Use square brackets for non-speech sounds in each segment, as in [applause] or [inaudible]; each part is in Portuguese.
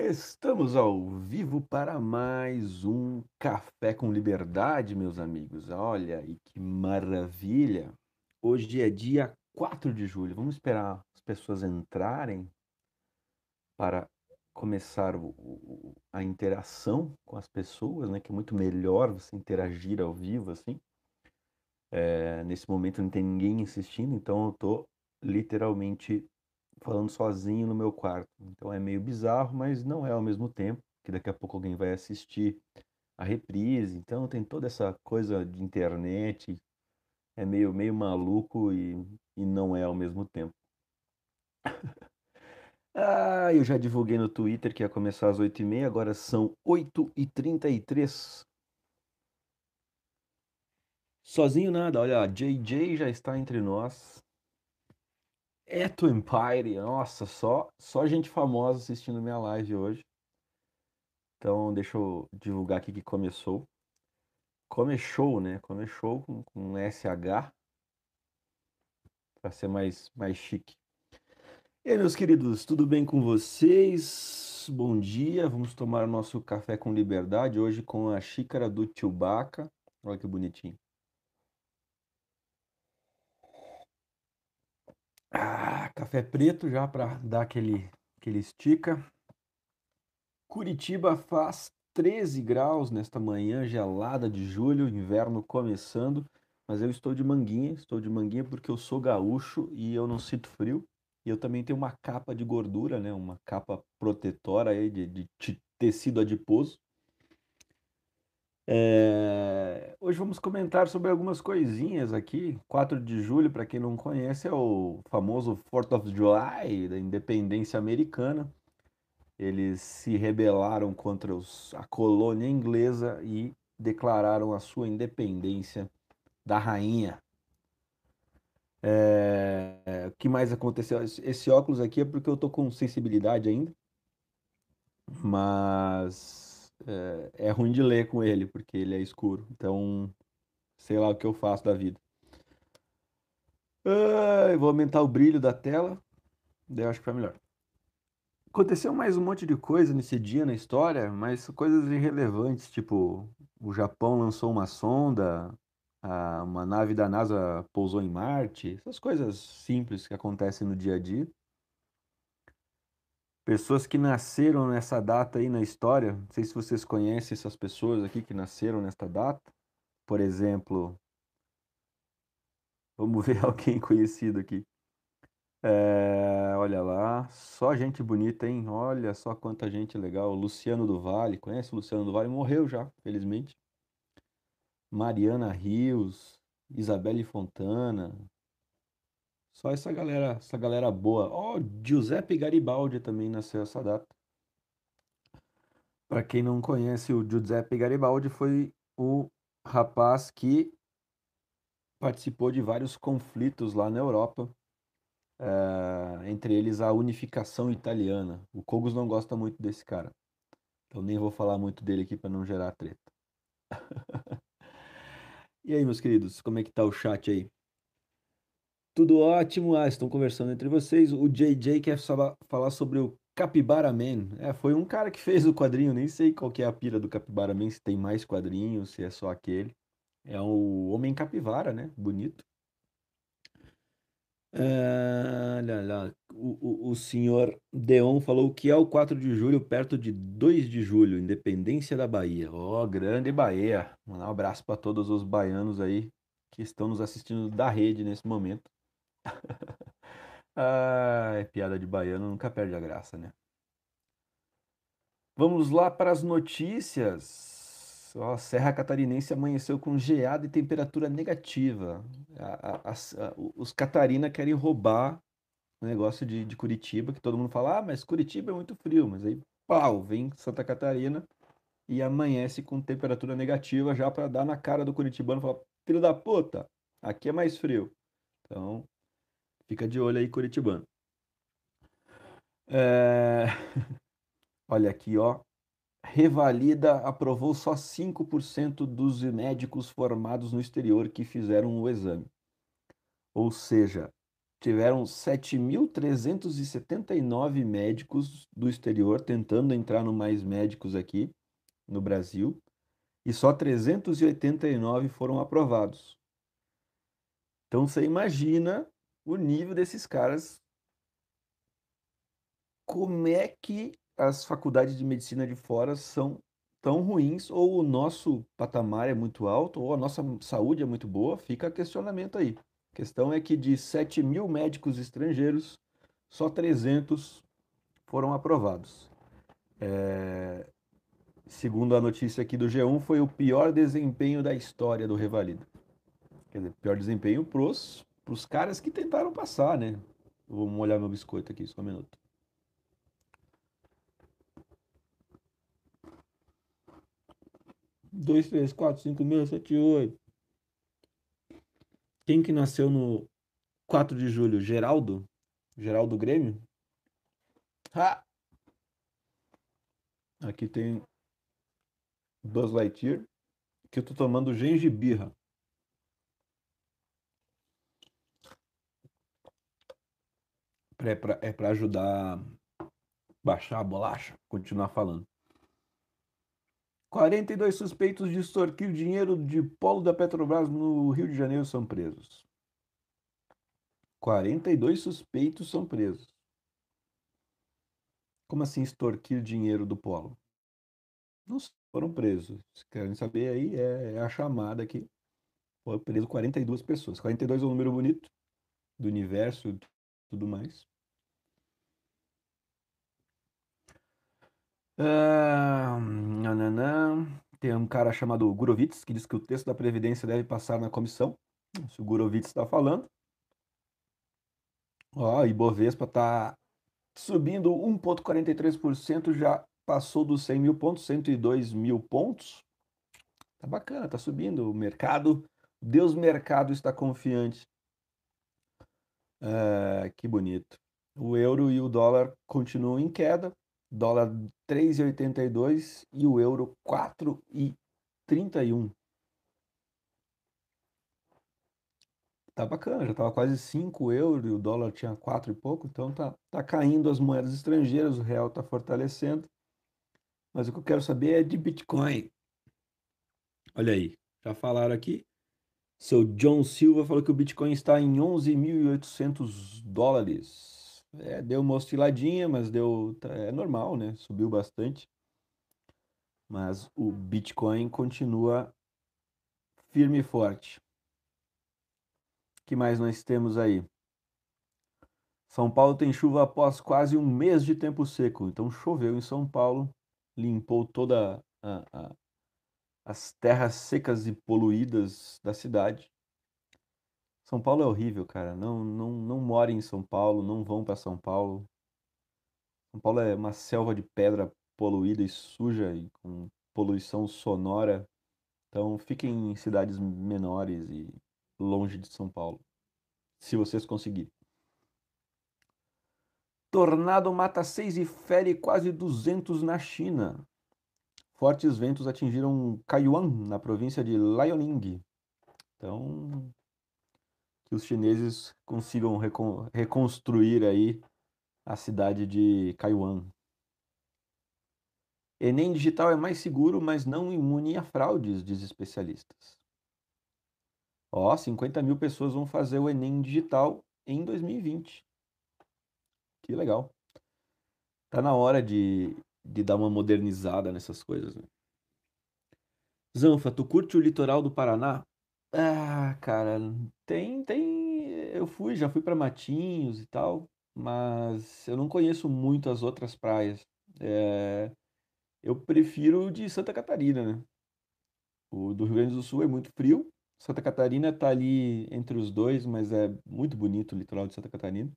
Estamos ao vivo para mais um Café com Liberdade, meus amigos. Olha, e que maravilha! Hoje é dia 4 de julho. Vamos esperar as pessoas entrarem para começar o- o- a interação com as pessoas, né? Que é muito melhor você interagir ao vivo assim. É, nesse momento não tem ninguém assistindo, então eu tô literalmente falando sozinho no meu quarto. Então é meio bizarro, mas não é ao mesmo tempo, que daqui a pouco alguém vai assistir a reprise. Então tem toda essa coisa de internet, é meio, meio maluco e, e não é ao mesmo tempo. [laughs] Ah, eu já divulguei no Twitter que ia começar às 8h30, agora são 8h33. Sozinho nada, olha, JJ já está entre nós. Eto Empire, nossa, só, só gente famosa assistindo minha live hoje. Então, deixa eu divulgar aqui que começou. Começou, né? Começou com, com SH, para ser mais, mais chique. E aí, meus queridos, tudo bem com vocês? Bom dia, vamos tomar o nosso café com liberdade hoje com a xícara do Chewbacca. Olha que bonitinho. Ah, café preto já para dar aquele, aquele estica. Curitiba faz 13 graus nesta manhã gelada de julho, inverno começando, mas eu estou de manguinha, estou de manguinha porque eu sou gaúcho e eu não sinto frio. E eu também tenho uma capa de gordura, né? Uma capa protetora aí de, de te- tecido adiposo. É, Hoje vamos comentar sobre algumas coisinhas aqui. 4 de julho, para quem não conhece, é o famoso Fourth of July da independência americana. Eles se rebelaram contra os- a colônia inglesa e declararam a sua independência da rainha. É, O que mais aconteceu? Esse óculos aqui é porque eu tô com sensibilidade ainda, mas é, é ruim de ler com ele, porque ele é escuro. Então, sei lá o que eu faço da vida. Ah, eu vou aumentar o brilho da tela, daí eu acho que foi melhor. Aconteceu mais um monte de coisa nesse dia na história, mas coisas irrelevantes, tipo, o Japão lançou uma sonda, a- uma nave da NASA pousou em Marte, essas coisas simples que acontecem no dia a dia. Pessoas que nasceram nessa data aí na história, não sei se vocês conhecem essas pessoas aqui que nasceram nesta data. Por exemplo, vamos [laughs] ver alguém conhecido aqui. É, olha lá, só gente bonita, hein? Olha só quanta gente legal. Luciano do Vale, conhece o Luciano do Vale? Morreu já, felizmente. Mariana Rios, Isabelle Fontana. Só essa galera, essa galera boa. Ó, Giuseppe Garibaldi também nasceu essa data. Para quem não conhece, o Giuseppe Garibaldi foi o rapaz que participou de vários conflitos lá na Europa. eh, entre eles a unificação italiana. O Kogos não gosta muito desse cara. Então nem vou falar muito dele aqui para não gerar treta. [laughs] E aí, meus queridos, como é que tá o chat aí? Tudo ótimo? Ah, estão conversando entre vocês. O JJ quer falar sobre o Capybara Man. É, foi um cara que fez o quadrinho, nem sei qual que é a pira do Capybara Man, se tem mais quadrinhos, se é só aquele. É o Homem Capivara, né? Bonito. Ah, lá, lá. O, o, o senhor Deon falou que é o 4 de julho, perto de 2 de julho, Independência da Bahia. Ó, grande Bahia. Mandar um abraço para todos os baianos aí que estão nos assistindo da rede nesse momento. [laughs] É piada de baiano, nunca perde a graça, né? Vamos lá para as notícias. Ó, Serra Catarinense amanheceu com geada e temperatura negativa. A- a- a- os Catarina querem roubar o negócio de, de Curitiba, que todo mundo fala, ah, mas Curitiba é muito frio, mas aí, pau, vem Santa Catarina e amanhece com temperatura negativa já para dar na cara do curitibano e falar, filho da puta, aqui é mais frio. Então, fica de olho aí, curitibano. É, [laughs] Olha aqui, ó. Revalida aprovou só 5% dos médicos formados no exterior que fizeram o exame. Ou seja, tiveram 7.379 médicos do exterior tentando entrar no Mais Médicos aqui no Brasil e só 389 foram aprovados. Então você imagina o nível desses caras. Como é que as faculdades de medicina de fora são tão ruins, ou o nosso patamar é muito alto, ou a nossa saúde é muito boa? Fica questionamento aí. A questão é que de 7 mil médicos estrangeiros, só 300 foram aprovados. É... Segundo a notícia aqui do G1, foi o pior desempenho da história do Revalida. Quer dizer, pior desempenho pros, pros caras que tentaram passar, né? Vou molhar meu biscoito aqui, só um minuto. Dois, três, quatro, cinco, seis, sete, oito. Quem que nasceu no 4 de julho? Geraldo? Geraldo Grêmio? Ha! Aqui tem Buzz Lightyear, que eu tô tomando gengibirra. É pra, é pra ajudar baixar a bolacha, continuar falando. 42 suspeitos de extorquir dinheiro de polo da Petrobras no Rio de Janeiro são presos. 42 suspeitos são presos. Como assim extorquir dinheiro do polo? Não foram presos. Se querem saber aí, é, é a chamada aqui. Foi preso 42 pessoas. 42 é um número bonito do universo tudo mais. Ah, nananã. Tem um cara chamado Gurovitz que diz que o texto da Previdência deve passar na comissão. Se o Gurovitz está falando. Ó, Ibovespa está subindo 1,43%, já passou dos 100 mil pontos, 102 mil pontos. Tá bacana, tá subindo. O mercado, Deus mercado está confiante. É, que bonito. O euro e o dólar continuam em queda dólar 3,82 e o euro 4,31. Tá bacana, já tava quase 5 euros e o dólar tinha 4 e pouco, então tá, tá caindo as moedas estrangeiras, o real tá fortalecendo. Mas o que eu quero saber é de Bitcoin. Olha aí, já falaram aqui. Seu John Silva falou que o Bitcoin está em 11.800 dólares. É, deu uma osciladinha, mas deu. Tá, é normal, né? Subiu bastante. Mas o Bitcoin continua firme e forte. O que mais nós temos aí? São Paulo tem chuva após quase um mês de tempo seco. Então choveu em São Paulo, limpou toda a, a, as terras secas e poluídas da cidade. São Paulo é horrível, cara. Não, não, não morem em São Paulo, não vão para São Paulo. São Paulo é uma selva de pedra poluída e suja e com poluição sonora. Então fiquem em cidades menores e longe de São Paulo, se vocês conseguirem. Tornado mata seis e fere quase 200 na China. Fortes ventos atingiram Kaiyuan, na província de Liaoning. Então, que os chineses consigam reconstruir aí a cidade de Kaiwan. Enem digital é mais seguro, mas não imune a fraudes, diz especialistas. Ó, 50 mil pessoas vão fazer o Enem digital em 2020. Que legal. Tá na hora de, de dar uma modernizada nessas coisas. Né? Zanfa, tu curte o litoral do Paraná? Ah, cara, tem tem eu fui, já fui para Matinhos e tal, mas eu não conheço muito as outras praias. Eh, eu prefiro o de Santa Catarina, né. O do Rio Grande do Sul é muito frio, Santa Catarina tá ali entre os dois, mas é muito bonito o litoral de Santa Catarina.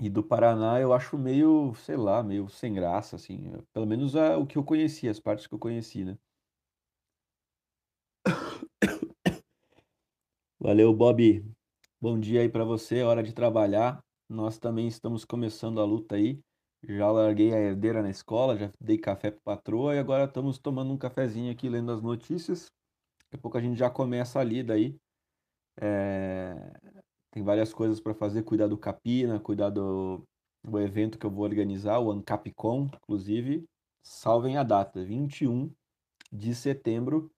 E do Paraná eu acho meio, sei lá, meio sem graça, assim, pelo menos a o que eu conheci, as partes que eu conheci, né. Valeu, Bob. Bom dia aí para você, hora de trabalhar. Nós também estamos começando a luta aí. Já larguei a herdeira na escola, já dei café para patroa e agora estamos tomando um cafezinho aqui lendo as notícias. Daqui a pouco a gente já começa a lida aí. É... tem várias coisas para fazer, cuidar do Capina, cuidar do, do evento que eu vou organizar, o Ancapcom, inclusive, salvem a data, 21 de setembro,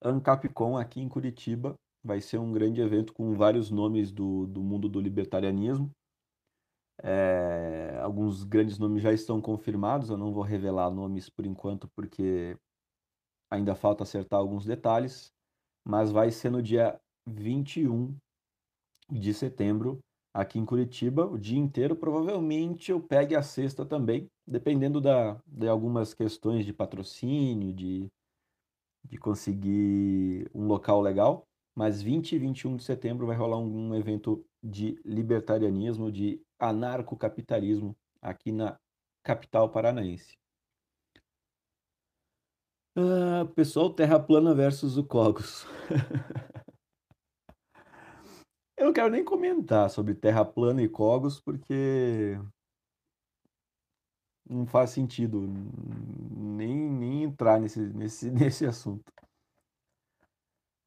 Ancapcom aqui em Curitiba, vai ser um grande evento com vários nomes do, do mundo do libertarianismo, é, alguns grandes nomes já estão confirmados, eu não vou revelar nomes por enquanto, porque ainda falta acertar alguns detalhes, mas vai ser no dia 21 de setembro, aqui em Curitiba, o dia inteiro. Provavelmente eu pegue a sexta também, dependendo da, de algumas questões de patrocínio, de, de conseguir um local legal. Mas 20 e 21 de setembro vai rolar um, um evento de libertarianismo, de anarcocapitalismo aqui na capital paranaense. Ah, pessoal, Terra plana versus o Cogos. [laughs] Eu não quero nem comentar sobre Terra plana e Cogos, porque não faz sentido nem, nem entrar nesse, nesse, [laughs] nesse assunto.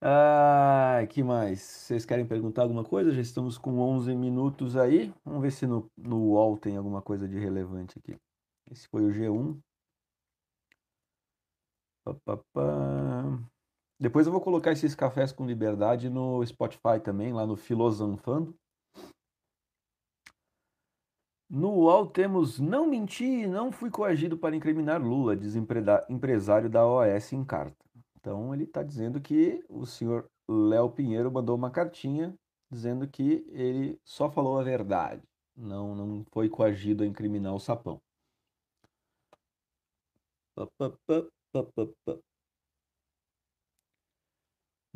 Ah, que mais? Vocês querem perguntar alguma coisa? Já estamos com 11 minutos aí. Vamos ver se no, no UOL tem alguma coisa de relevante aqui. Esse foi o G1. Pá, pá, pá. Depois eu vou colocar esses cafés com liberdade no Spotify também, lá no Filosofando. No UOL temos Não menti, não fui coagido para incriminar Lula, diz empresário da OAS em carta. Então ele está dizendo que o senhor Léo Pinheiro mandou uma cartinha dizendo que ele só falou a verdade, não, não foi coagido a incriminar o sapão.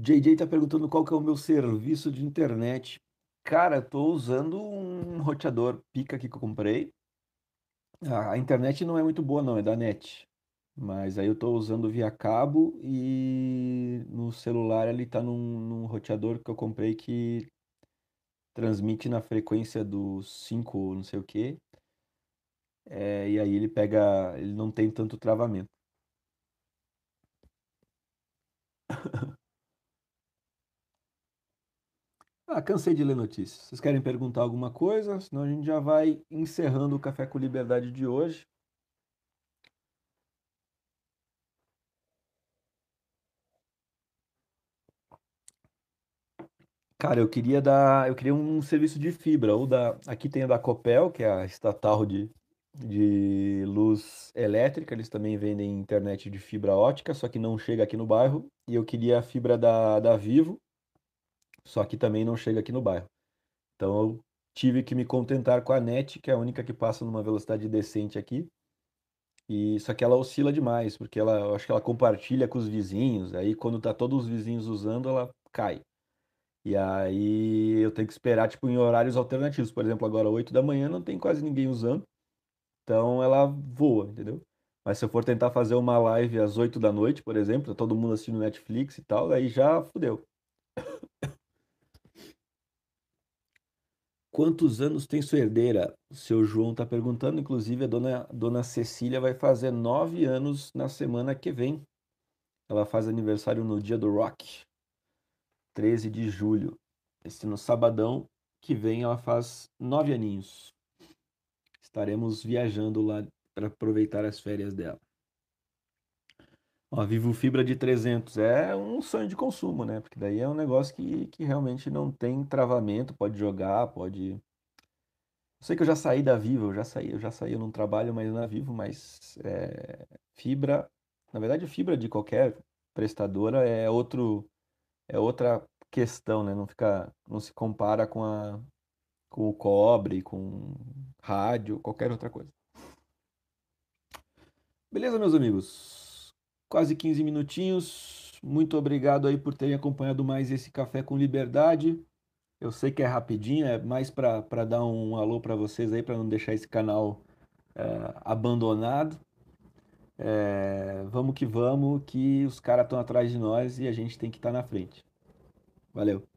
JJ está perguntando qual que é o meu serviço de internet. Cara, estou usando um roteador pica que eu comprei. A internet não é muito boa não, é da NET. Mas aí eu estou usando via cabo e no celular ele está num, num roteador que eu comprei que transmite na frequência do 5 não sei o que. É, e aí ele pega, ele não tem tanto travamento. [laughs] Ah, cansei de ler notícias. Vocês querem perguntar alguma coisa? Senão a gente já vai encerrando o Café com Liberdade de hoje. Cara, eu queria dar, eu queria um serviço de fibra, ou da, aqui tem a da Copel, que é a estatal de, de luz elétrica, eles também vendem internet de fibra ótica, só que não chega aqui no bairro, e eu queria a fibra da, da Vivo, só que também não chega aqui no bairro. Então eu tive que me contentar com a NET, que é a única que passa numa velocidade decente aqui, e só que ela oscila demais, porque ela, eu acho que ela compartilha com os vizinhos, aí quando tá todos os vizinhos usando, ela cai. E aí eu tenho que esperar, tipo, em horários alternativos. Por exemplo, agora 8 da manhã não tem quase ninguém usando. Então ela voa, entendeu? Mas se eu for tentar fazer uma live às 8 da noite, por exemplo, tá todo mundo assistindo Netflix e tal, aí já fudeu. Quantos anos tem sua herdeira? O seu João está perguntando. Inclusive, a dona, dona Cecília vai fazer nove anos na semana que vem. Ela faz aniversário no dia do rock. 13 de julho. Esse no sabadão que vem ela faz nove aninhos. Estaremos viajando lá para aproveitar as férias dela. Ó, Vivo Fibra de 300 é um sonho de consumo, né? Porque daí é um negócio que, que realmente não tem travamento, pode jogar, pode. Eu sei que eu já saí da Vivo, eu já saí, eu já saí, eu não trabalho mais na Vivo, mas é, fibra, na verdade, fibra de qualquer prestadora é outro é outra questão, né? Não fica, não se compara com a com o cobre, com rádio, qualquer outra coisa. Beleza, meus amigos? Quase 15 minutinhos. Muito obrigado aí por terem acompanhado mais esse café com liberdade. Eu sei que é rapidinho, é mais para dar um alô para vocês aí, para não deixar esse canal é, abandonado. É, vamos que vamos, que os caras estão atrás de nós e a gente tem que estar tá na frente. Valeu.